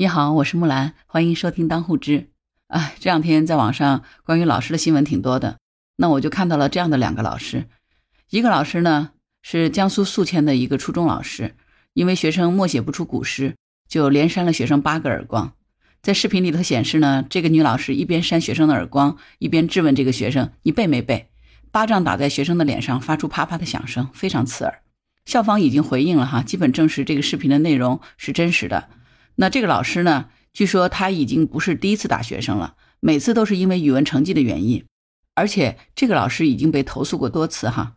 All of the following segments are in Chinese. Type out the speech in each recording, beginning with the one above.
你好，我是木兰，欢迎收听当护知。啊，这两天在网上关于老师的新闻挺多的，那我就看到了这样的两个老师。一个老师呢是江苏宿迁的一个初中老师，因为学生默写不出古诗，就连扇了学生八个耳光。在视频里头显示呢，这个女老师一边扇学生的耳光，一边质问这个学生：“你背没背？”巴掌打在学生的脸上，发出啪啪的响声，非常刺耳。校方已经回应了哈，基本证实这个视频的内容是真实的。那这个老师呢？据说他已经不是第一次打学生了，每次都是因为语文成绩的原因，而且这个老师已经被投诉过多次哈。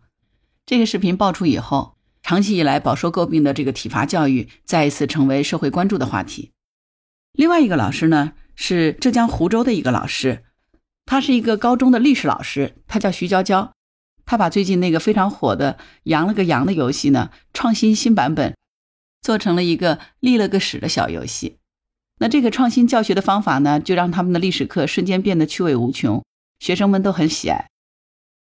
这个视频爆出以后，长期以来饱受诟病的这个体罚教育再一次成为社会关注的话题。另外一个老师呢，是浙江湖州的一个老师，他是一个高中的历史老师，他叫徐娇娇，他把最近那个非常火的“羊了个羊”的游戏呢，创新新版本。做成了一个立了个史的小游戏，那这个创新教学的方法呢，就让他们的历史课瞬间变得趣味无穷，学生们都很喜爱，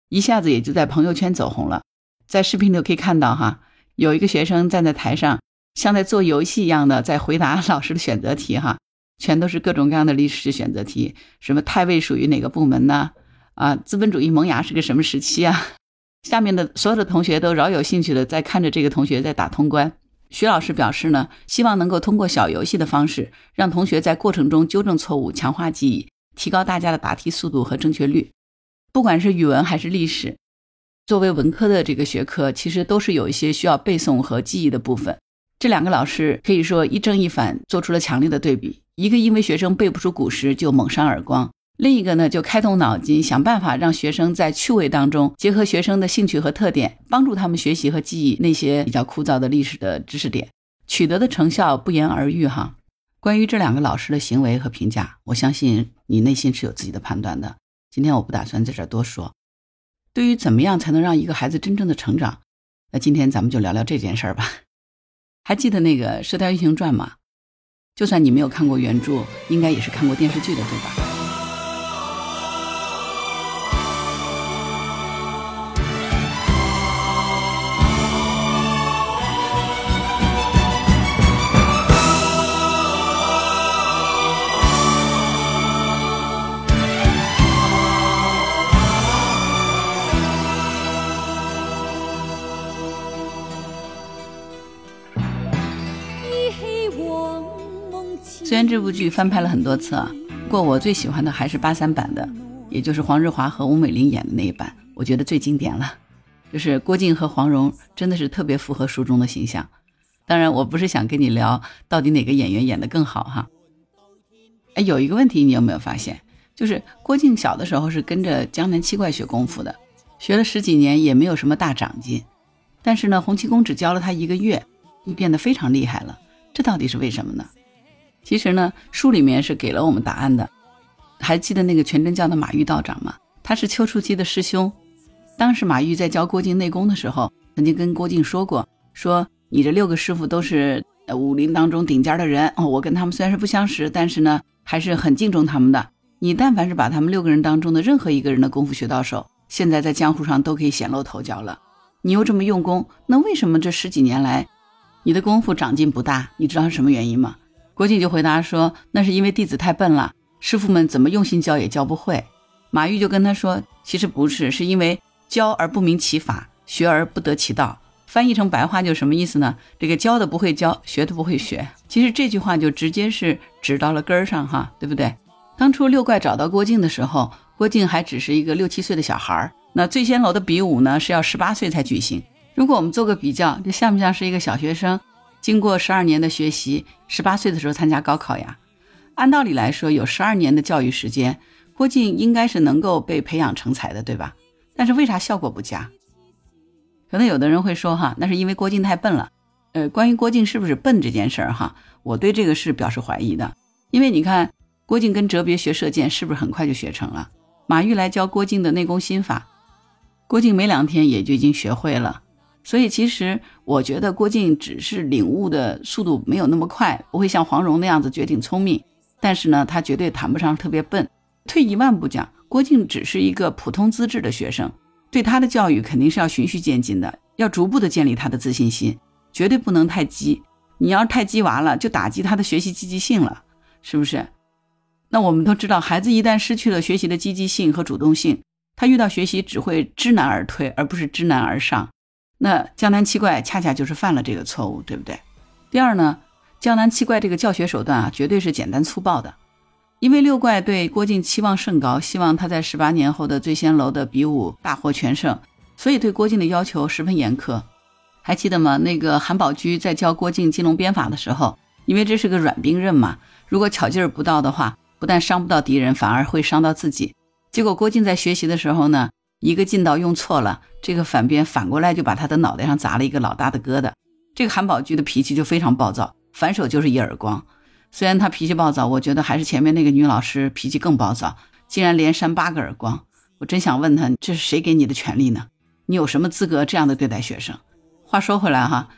一下子也就在朋友圈走红了。在视频里可以看到，哈，有一个学生站在台上，像在做游戏一样的在回答老师的选择题，哈，全都是各种各样的历史选择题，什么太尉属于哪个部门呢？啊，资本主义萌芽是个什么时期啊？下面的所有的同学都饶有兴趣的在看着这个同学在打通关。徐老师表示呢，希望能够通过小游戏的方式，让同学在过程中纠正错误，强化记忆，提高大家的答题速度和正确率。不管是语文还是历史，作为文科的这个学科，其实都是有一些需要背诵和记忆的部分。这两个老师可以说一正一反，做出了强烈的对比。一个因为学生背不出古诗就猛扇耳光。另一个呢，就开动脑筋，想办法让学生在趣味当中结合学生的兴趣和特点，帮助他们学习和记忆那些比较枯燥的历史的知识点，取得的成效不言而喻哈。关于这两个老师的行为和评价，我相信你内心是有自己的判断的。今天我不打算在这儿多说。对于怎么样才能让一个孩子真正的成长，那今天咱们就聊聊这件事儿吧。还记得那个《射雕英雄传》吗？就算你没有看过原著，应该也是看过电视剧的，对吧？虽然这部剧翻拍了很多次啊，不过我最喜欢的还是八三版的，也就是黄日华和吴美玲演的那一版，我觉得最经典了。就是郭靖和黄蓉真的是特别符合书中的形象。当然，我不是想跟你聊到底哪个演员演的更好哈。哎，有一个问题你有没有发现？就是郭靖小的时候是跟着江南七怪学功夫的，学了十几年也没有什么大长进。但是呢，洪七公只教了他一个月，就变得非常厉害了。这到底是为什么呢？其实呢，书里面是给了我们答案的。还记得那个全真教的马玉道长吗？他是丘处机的师兄。当时马玉在教郭靖内功的时候，曾经跟郭靖说过：“说你这六个师傅都是武林当中顶尖的人哦，我跟他们虽然是不相识，但是呢，还是很敬重他们的。你但凡是把他们六个人当中的任何一个人的功夫学到手，现在在江湖上都可以显露头角了。你又这么用功，那为什么这十几年来你的功夫长进不大？你知道是什么原因吗？”郭靖就回答说：“那是因为弟子太笨了，师傅们怎么用心教也教不会。”马玉就跟他说：“其实不是，是因为教而不明其法，学而不得其道。翻译成白话就什么意思呢？这个教的不会教，学的不会学。其实这句话就直接是指到了根儿上哈，对不对？当初六怪找到郭靖的时候，郭靖还只是一个六七岁的小孩儿。那醉仙楼的比武呢是要十八岁才举行。如果我们做个比较，这像不像是一个小学生？”经过十二年的学习，十八岁的时候参加高考呀。按道理来说，有十二年的教育时间，郭靖应该是能够被培养成才的，对吧？但是为啥效果不佳？可能有的人会说，哈，那是因为郭靖太笨了。呃，关于郭靖是不是笨这件事儿，哈，我对这个是表示怀疑的。因为你看，郭靖跟哲别学射箭，是不是很快就学成了？马玉来教郭靖的内功心法，郭靖没两天也就已经学会了。所以其实我觉得郭靖只是领悟的速度没有那么快，不会像黄蓉那样子绝顶聪明。但是呢，他绝对谈不上特别笨。退一万步讲，郭靖只是一个普通资质的学生，对他的教育肯定是要循序渐进的，要逐步的建立他的自信心，绝对不能太激。你要是太激娃了，就打击他的学习积极性了。是不是？那我们都知道，孩子一旦失去了学习的积极性和主动性，他遇到学习只会知难而退，而不是知难而上。那江南七怪恰恰就是犯了这个错误，对不对？第二呢，江南七怪这个教学手段啊，绝对是简单粗暴的。因为六怪对郭靖期望甚高，希望他在十八年后的醉仙楼的比武大获全胜，所以对郭靖的要求十分严苛。还记得吗？那个韩宝驹在教郭靖金龙鞭法的时候，因为这是个软兵刃嘛，如果巧劲儿不到的话，不但伤不到敌人，反而会伤到自己。结果郭靖在学习的时候呢，一个劲道用错了，这个反鞭反过来就把他的脑袋上砸了一个老大的疙瘩。这个韩宝驹的脾气就非常暴躁，反手就是一耳光。虽然他脾气暴躁，我觉得还是前面那个女老师脾气更暴躁，竟然连扇八个耳光。我真想问他，这是谁给你的权利呢？你有什么资格这样的对待学生？话说回来哈，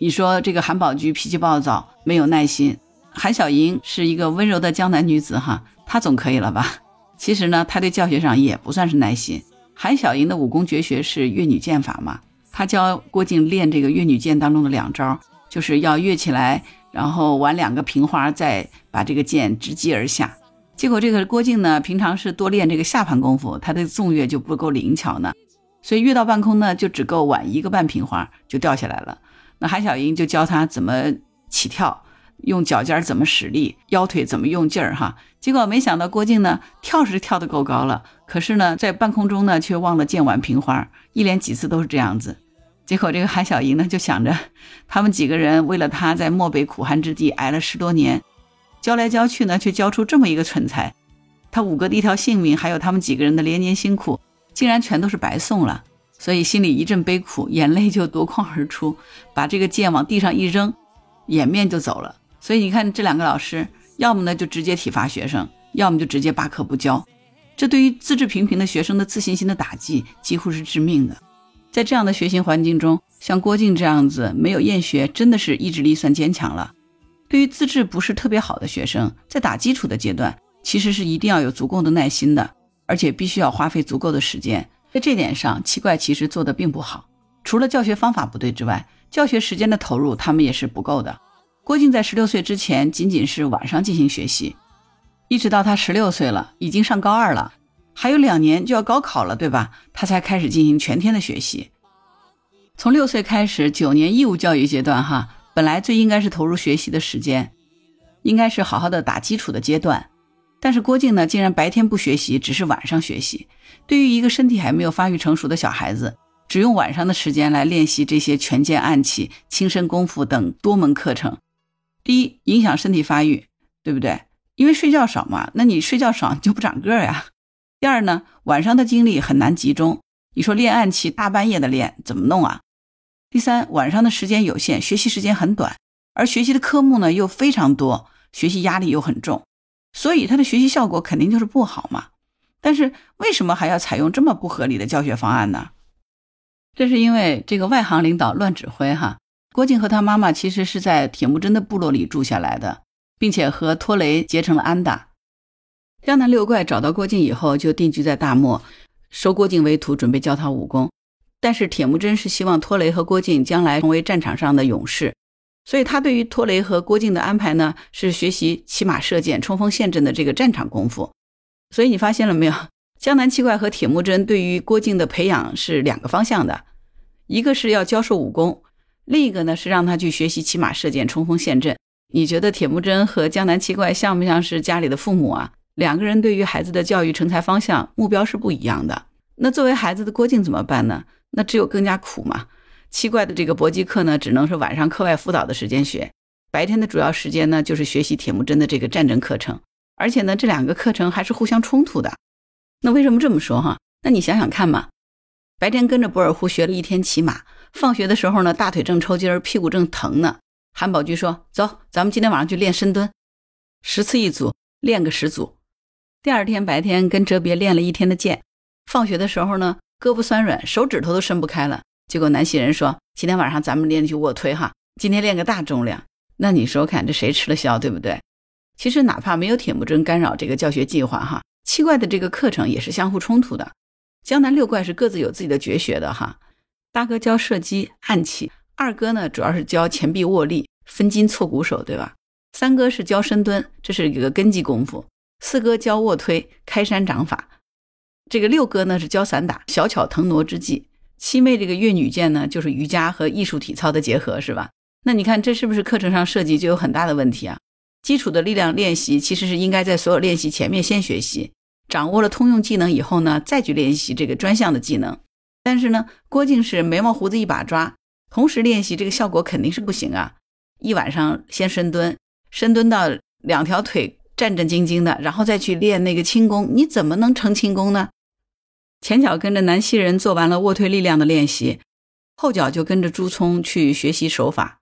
你说这个韩宝驹脾气暴躁，没有耐心，韩小莹是一个温柔的江南女子哈，她总可以了吧？其实呢，她对教学上也不算是耐心。韩小莹的武功绝学是越女剑法嘛，她教郭靖练这个越女剑当中的两招，就是要跃起来。然后玩两个平花，再把这个剑直击而下。结果这个郭靖呢，平常是多练这个下盘功夫，他的纵跃就不够灵巧呢，所以跃到半空呢，就只够挽一个半平花就掉下来了。那韩小英就教他怎么起跳，用脚尖怎么使力，腰腿怎么用劲儿哈。结果没想到郭靖呢，跳是跳得够高了，可是呢，在半空中呢，却忘了剑挽平花，一连几次都是这样子。结果，这个韩小莹呢，就想着，他们几个人为了他在漠北苦寒之地挨了十多年，教来教去呢，却教出这么一个蠢材，他五哥的一条性命，还有他们几个人的连年辛苦，竟然全都是白送了。所以心里一阵悲苦，眼泪就夺眶而出，把这个剑往地上一扔，掩面就走了。所以你看，这两个老师，要么呢就直接体罚学生，要么就直接罢课不教，这对于资质平平的学生的自信心的打击，几乎是致命的。在这样的学习环境中，像郭靖这样子没有厌学，真的是意志力算坚强了。对于资质不是特别好的学生，在打基础的阶段，其实是一定要有足够的耐心的，而且必须要花费足够的时间。在这点上，七怪其实做的并不好。除了教学方法不对之外，教学时间的投入他们也是不够的。郭靖在十六岁之前，仅仅是晚上进行学习，一直到他十六岁了，已经上高二了。还有两年就要高考了，对吧？他才开始进行全天的学习。从六岁开始，九年义务教育阶段，哈，本来最应该是投入学习的时间，应该是好好的打基础的阶段。但是郭靖呢，竟然白天不学习，只是晚上学习。对于一个身体还没有发育成熟的小孩子，只用晚上的时间来练习这些拳剑暗器、轻身功夫等多门课程，第一影响身体发育，对不对？因为睡觉少嘛，那你睡觉少就不长个儿呀。第二呢，晚上的精力很难集中。你说练暗器，大半夜的练，怎么弄啊？第三，晚上的时间有限，学习时间很短，而学习的科目呢又非常多，学习压力又很重，所以他的学习效果肯定就是不好嘛。但是为什么还要采用这么不合理的教学方案呢？这是因为这个外行领导乱指挥哈。郭靖和他妈妈其实是在铁木真的部落里住下来的，并且和托雷结成了安达。江南六怪找到郭靖以后，就定居在大漠，收郭靖为徒，准备教他武功。但是铁木真是希望托雷和郭靖将来成为战场上的勇士，所以他对于托雷和郭靖的安排呢，是学习骑马射箭、冲锋陷阵的这个战场功夫。所以你发现了没有？江南七怪和铁木真对于郭靖的培养是两个方向的，一个是要教授武功，另一个呢是让他去学习骑马射箭、冲锋陷阵。你觉得铁木真和江南七怪像不像是家里的父母啊？两个人对于孩子的教育成才方向目标是不一样的。那作为孩子的郭靖怎么办呢？那只有更加苦嘛。七怪的这个搏击课呢，只能是晚上课外辅导的时间学，白天的主要时间呢，就是学习铁木真的这个战争课程。而且呢，这两个课程还是互相冲突的。那为什么这么说哈？那你想想看嘛，白天跟着博尔忽学了一天骑马，放学的时候呢，大腿正抽筋儿，屁股正疼呢。韩宝驹说：“走，咱们今天晚上去练深蹲，十次一组，练个十组。”第二天白天跟哲别练了一天的剑，放学的时候呢，胳膊酸软，手指头都伸不开了。结果南希人说：“今天晚上咱们练去卧推哈，今天练个大重量。”那你说看这谁吃了消，对不对？其实哪怕没有铁木真干扰这个教学计划哈，七怪的这个课程也是相互冲突的。江南六怪是各自有自己的绝学的哈，大哥教射击暗器，二哥呢主要是教前臂握力、分筋错骨手，对吧？三哥是教深蹲，这是一个根基功夫；四哥教卧推、开山掌法；这个六哥呢是教散打、小巧腾挪之技；七妹这个越女剑呢，就是瑜伽和艺术体操的结合，是吧？那你看这是不是课程上设计就有很大的问题啊？基础的力量练习其实是应该在所有练习前面先学习，掌握了通用技能以后呢，再去练习这个专项的技能。但是呢，郭靖是眉毛胡子一把抓，同时练习这个效果肯定是不行啊！一晚上先深蹲，深蹲到两条腿战战兢兢的，然后再去练那个轻功，你怎么能成轻功呢？前脚跟着南希人做完了卧推力量的练习，后脚就跟着朱聪去学习手法。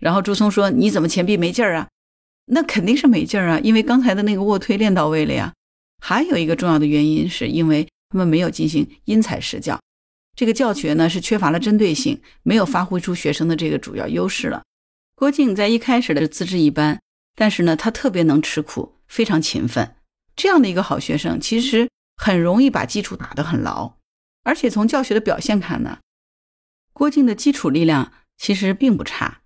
然后朱聪说：“你怎么前臂没劲儿啊？”那肯定是没劲儿啊，因为刚才的那个卧推练到位了呀。还有一个重要的原因，是因为他们没有进行因材施教，这个教学呢是缺乏了针对性，没有发挥出学生的这个主要优势了。郭靖在一开始的资质一般，但是呢他特别能吃苦，非常勤奋，这样的一个好学生，其实很容易把基础打得很牢。而且从教学的表现看呢，郭靖的基础力量其实并不差。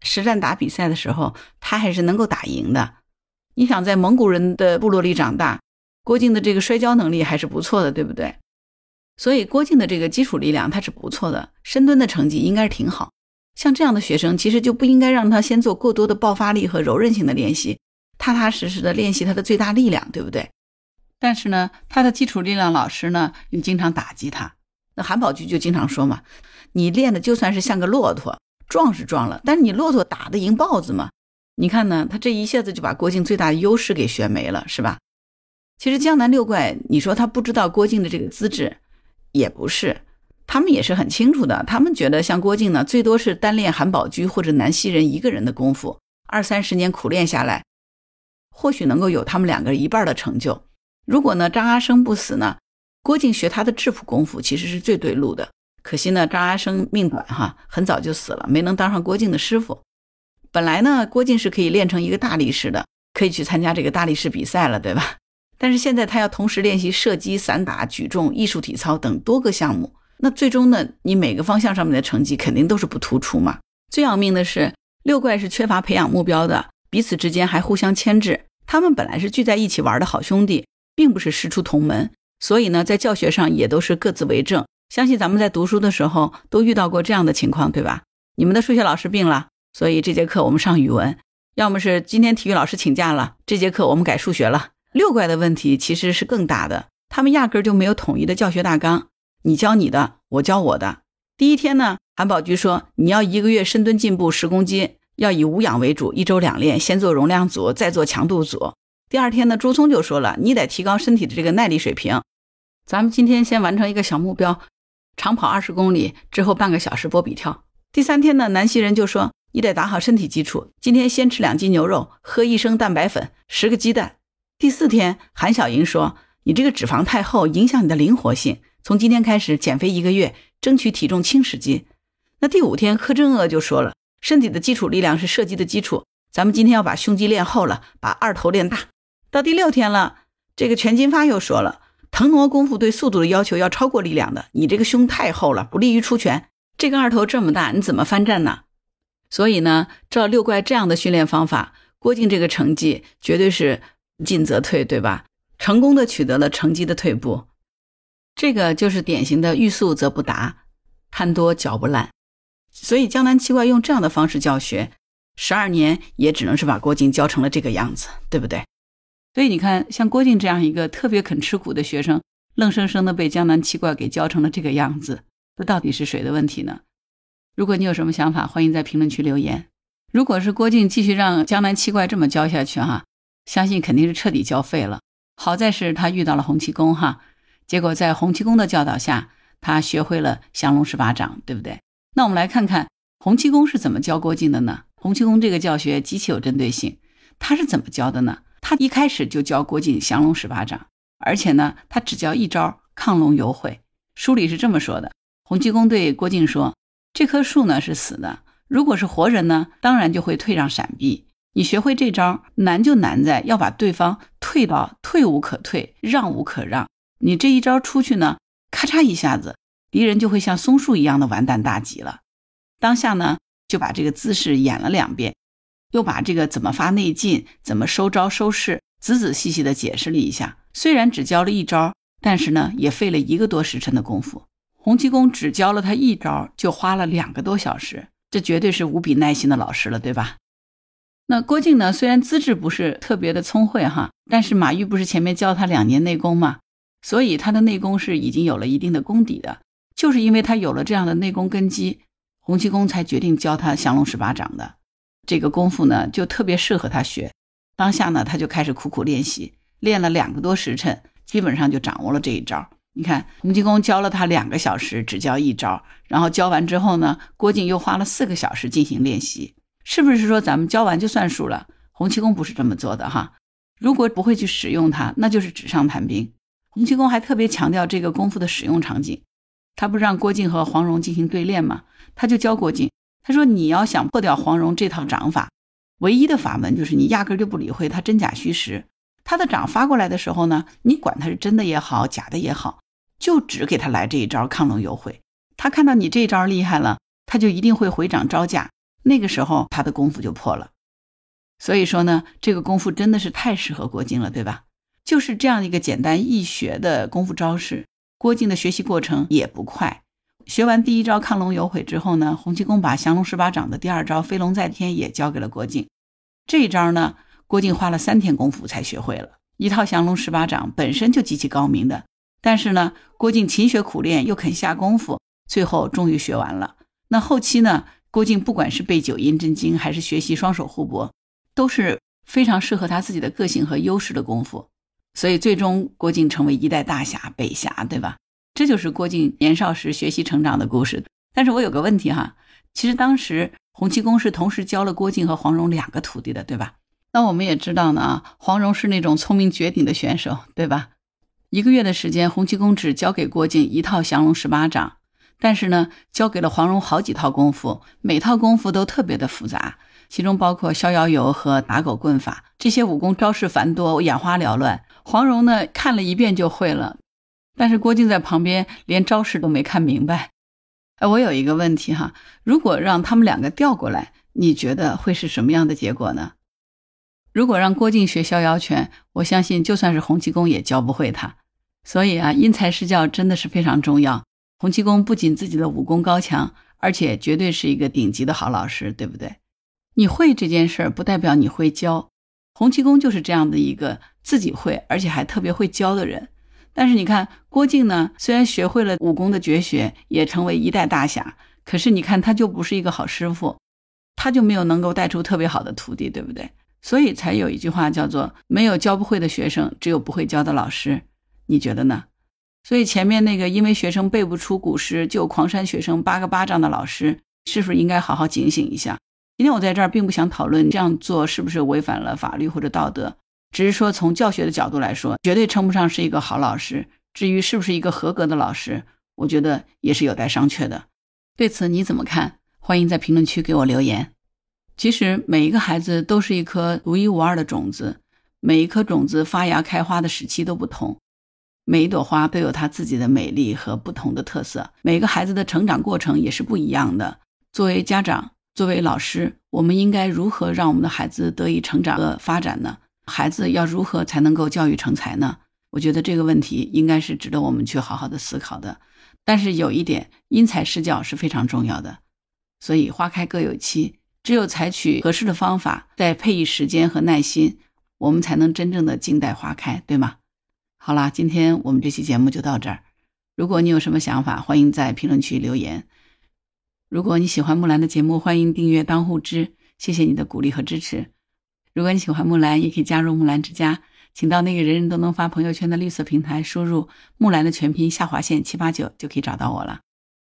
实战打比赛的时候，他还是能够打赢的。你想在蒙古人的部落里长大，郭靖的这个摔跤能力还是不错的，对不对？所以郭靖的这个基础力量他是不错的，深蹲的成绩应该是挺好。像这样的学生，其实就不应该让他先做过多的爆发力和柔韧性的练习，踏踏实实的练习他的最大力量，对不对？但是呢，他的基础力量老师呢又经常打击他。那韩宝驹就经常说嘛：“你练的就算是像个骆驼。”壮是壮了，但是你骆驼打得赢豹子吗？你看呢？他这一下子就把郭靖最大的优势给学没了，是吧？其实江南六怪，你说他不知道郭靖的这个资质，也不是，他们也是很清楚的。他们觉得像郭靖呢，最多是单练韩宝驹或者南溪人一个人的功夫，二三十年苦练下来，或许能够有他们两个一半的成就。如果呢张阿生不死呢，郭靖学他的质朴功夫，其实是最对路的。可惜呢，张阿生命短哈，很早就死了，没能当上郭靖的师傅。本来呢，郭靖是可以练成一个大力士的，可以去参加这个大力士比赛了，对吧？但是现在他要同时练习射击、散打、举重、艺术体操等多个项目，那最终呢，你每个方向上面的成绩肯定都是不突出嘛。最要命的是，六怪是缺乏培养目标的，彼此之间还互相牵制。他们本来是聚在一起玩的好兄弟，并不是师出同门，所以呢，在教学上也都是各自为政。相信咱们在读书的时候都遇到过这样的情况，对吧？你们的数学老师病了，所以这节课我们上语文；要么是今天体育老师请假了，这节课我们改数学了。六怪的问题其实是更大的，他们压根儿就没有统一的教学大纲，你教你的，我教我的。第一天呢，韩宝驹说你要一个月深蹲进步十公斤，要以无氧为主，一周两练，先做容量组，再做强度组。第二天呢，朱聪就说了，你得提高身体的这个耐力水平。咱们今天先完成一个小目标。长跑二十公里之后，半个小时波比跳。第三天呢，南希人就说：“你得打好身体基础，今天先吃两斤牛肉，喝一升蛋白粉，十个鸡蛋。”第四天，韩小莹说：“你这个脂肪太厚，影响你的灵活性，从今天开始减肥一个月，争取体重轻十斤。”那第五天，柯镇恶就说了：“身体的基础力量是射击的基础，咱们今天要把胸肌练厚了，把二头练大。”到第六天了，这个全金发又说了。腾挪功夫对速度的要求要超过力量的，你这个胸太厚了，不利于出拳。这个二头这么大，你怎么翻站呢？所以呢，照六怪这样的训练方法，郭靖这个成绩绝对是进则退，对吧？成功的取得了成绩的退步，这个就是典型的欲速则不达，贪多嚼不烂。所以江南七怪用这样的方式教学，十二年也只能是把郭靖教成了这个样子，对不对？所以你看，像郭靖这样一个特别肯吃苦的学生，愣生生的被江南七怪给教成了这个样子，这到底是谁的问题呢？如果你有什么想法，欢迎在评论区留言。如果是郭靖继续让江南七怪这么教下去，哈，相信肯定是彻底教废了。好在是他遇到了洪七公，哈，结果在洪七公的教导下，他学会了降龙十八掌，对不对？那我们来看看洪七公是怎么教郭靖的呢？洪七公这个教学极其有针对性，他是怎么教的呢？他一开始就教郭靖降龙十八掌，而且呢，他只教一招亢龙有悔。书里是这么说的：洪七公对郭靖说：“这棵树呢是死的，如果是活人呢，当然就会退让闪避。你学会这招，难就难在要把对方退到退无可退，让无可让。你这一招出去呢，咔嚓一下子，敌人就会像松树一样的完蛋大吉了。当下呢，就把这个姿势演了两遍。又把这个怎么发内劲、怎么收招收势，仔仔细细的解释了一下。虽然只教了一招，但是呢，也费了一个多时辰的功夫。洪七公只教了他一招，就花了两个多小时，这绝对是无比耐心的老师了，对吧？那郭靖呢，虽然资质不是特别的聪慧哈，但是马玉不是前面教他两年内功吗？所以他的内功是已经有了一定的功底的。就是因为他有了这样的内功根基，洪七公才决定教他降龙十八掌的。这个功夫呢，就特别适合他学。当下呢，他就开始苦苦练习，练了两个多时辰，基本上就掌握了这一招。你看，洪七公教了他两个小时，只教一招，然后教完之后呢，郭靖又花了四个小时进行练习。是不是说咱们教完就算数了？洪七公不是这么做的哈。如果不会去使用它，那就是纸上谈兵。洪七公还特别强调这个功夫的使用场景。他不是让郭靖和黄蓉进行对练吗？他就教郭靖，他说：“你要想破掉黄蓉这套掌法，唯一的法门就是你压根就不理会他真假虚实。他的掌发过来的时候呢，你管他是真的也好，假的也好，就只给他来这一招亢龙有悔。他看到你这招厉害了，他就一定会回掌招架。那个时候他的功夫就破了。所以说呢，这个功夫真的是太适合郭靖了，对吧？就是这样一个简单易学的功夫招式。”郭靖的学习过程也不快，学完第一招亢龙有悔之后呢，洪七公把降龙十八掌的第二招飞龙在天也教给了郭靖。这一招呢，郭靖花了三天功夫才学会了。一套降龙十八掌本身就极其高明的，但是呢，郭靖勤学苦练又肯下功夫，最后终于学完了。那后期呢，郭靖不管是背九阴真经，还是学习双手互搏，都是非常适合他自己的个性和优势的功夫。所以最终郭靖成为一代大侠北侠，对吧？这就是郭靖年少时学习成长的故事。但是我有个问题哈，其实当时洪七公是同时教了郭靖和黄蓉两个徒弟的，对吧？那我们也知道呢，黄蓉是那种聪明绝顶的选手，对吧？一个月的时间，洪七公只教给郭靖一套降龙十八掌，但是呢，教给了黄蓉好几套功夫，每套功夫都特别的复杂，其中包括逍遥游和打狗棍法，这些武功招式繁多，眼花缭乱。黄蓉呢，看了一遍就会了，但是郭靖在旁边连招式都没看明白。哎，我有一个问题哈，如果让他们两个调过来，你觉得会是什么样的结果呢？如果让郭靖学逍遥拳，我相信就算是洪七公也教不会他。所以啊，因材施教真的是非常重要。洪七公不仅自己的武功高强，而且绝对是一个顶级的好老师，对不对？你会这件事儿，不代表你会教。洪七公就是这样的一个自己会，而且还特别会教的人。但是你看郭靖呢，虽然学会了武功的绝学，也成为一代大侠，可是你看他就不是一个好师傅，他就没有能够带出特别好的徒弟，对不对？所以才有一句话叫做“没有教不会的学生，只有不会教的老师”。你觉得呢？所以前面那个因为学生背不出古诗就狂扇学生八个巴掌的老师，是不是应该好好警醒一下？今天我在这儿并不想讨论这样做是不是违反了法律或者道德，只是说从教学的角度来说，绝对称不上是一个好老师。至于是不是一个合格的老师，我觉得也是有待商榷的。对此你怎么看？欢迎在评论区给我留言。其实每一个孩子都是一颗独一无二的种子，每一颗种子发芽开花的时期都不同，每一朵花都有它自己的美丽和不同的特色。每个孩子的成长过程也是不一样的。作为家长，作为老师，我们应该如何让我们的孩子得以成长和发展呢？孩子要如何才能够教育成才呢？我觉得这个问题应该是值得我们去好好的思考的。但是有一点，因材施教是非常重要的。所以花开各有期，只有采取合适的方法，再配以时间和耐心，我们才能真正的静待花开，对吗？好啦，今天我们这期节目就到这儿。如果你有什么想法，欢迎在评论区留言。如果你喜欢木兰的节目，欢迎订阅当户知，谢谢你的鼓励和支持。如果你喜欢木兰，也可以加入木兰之家，请到那个人人都能发朋友圈的绿色平台，输入木兰的全拼下划线七八九就可以找到我了。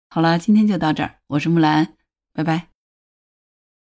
好了，今天就到这儿，我是木兰，拜拜。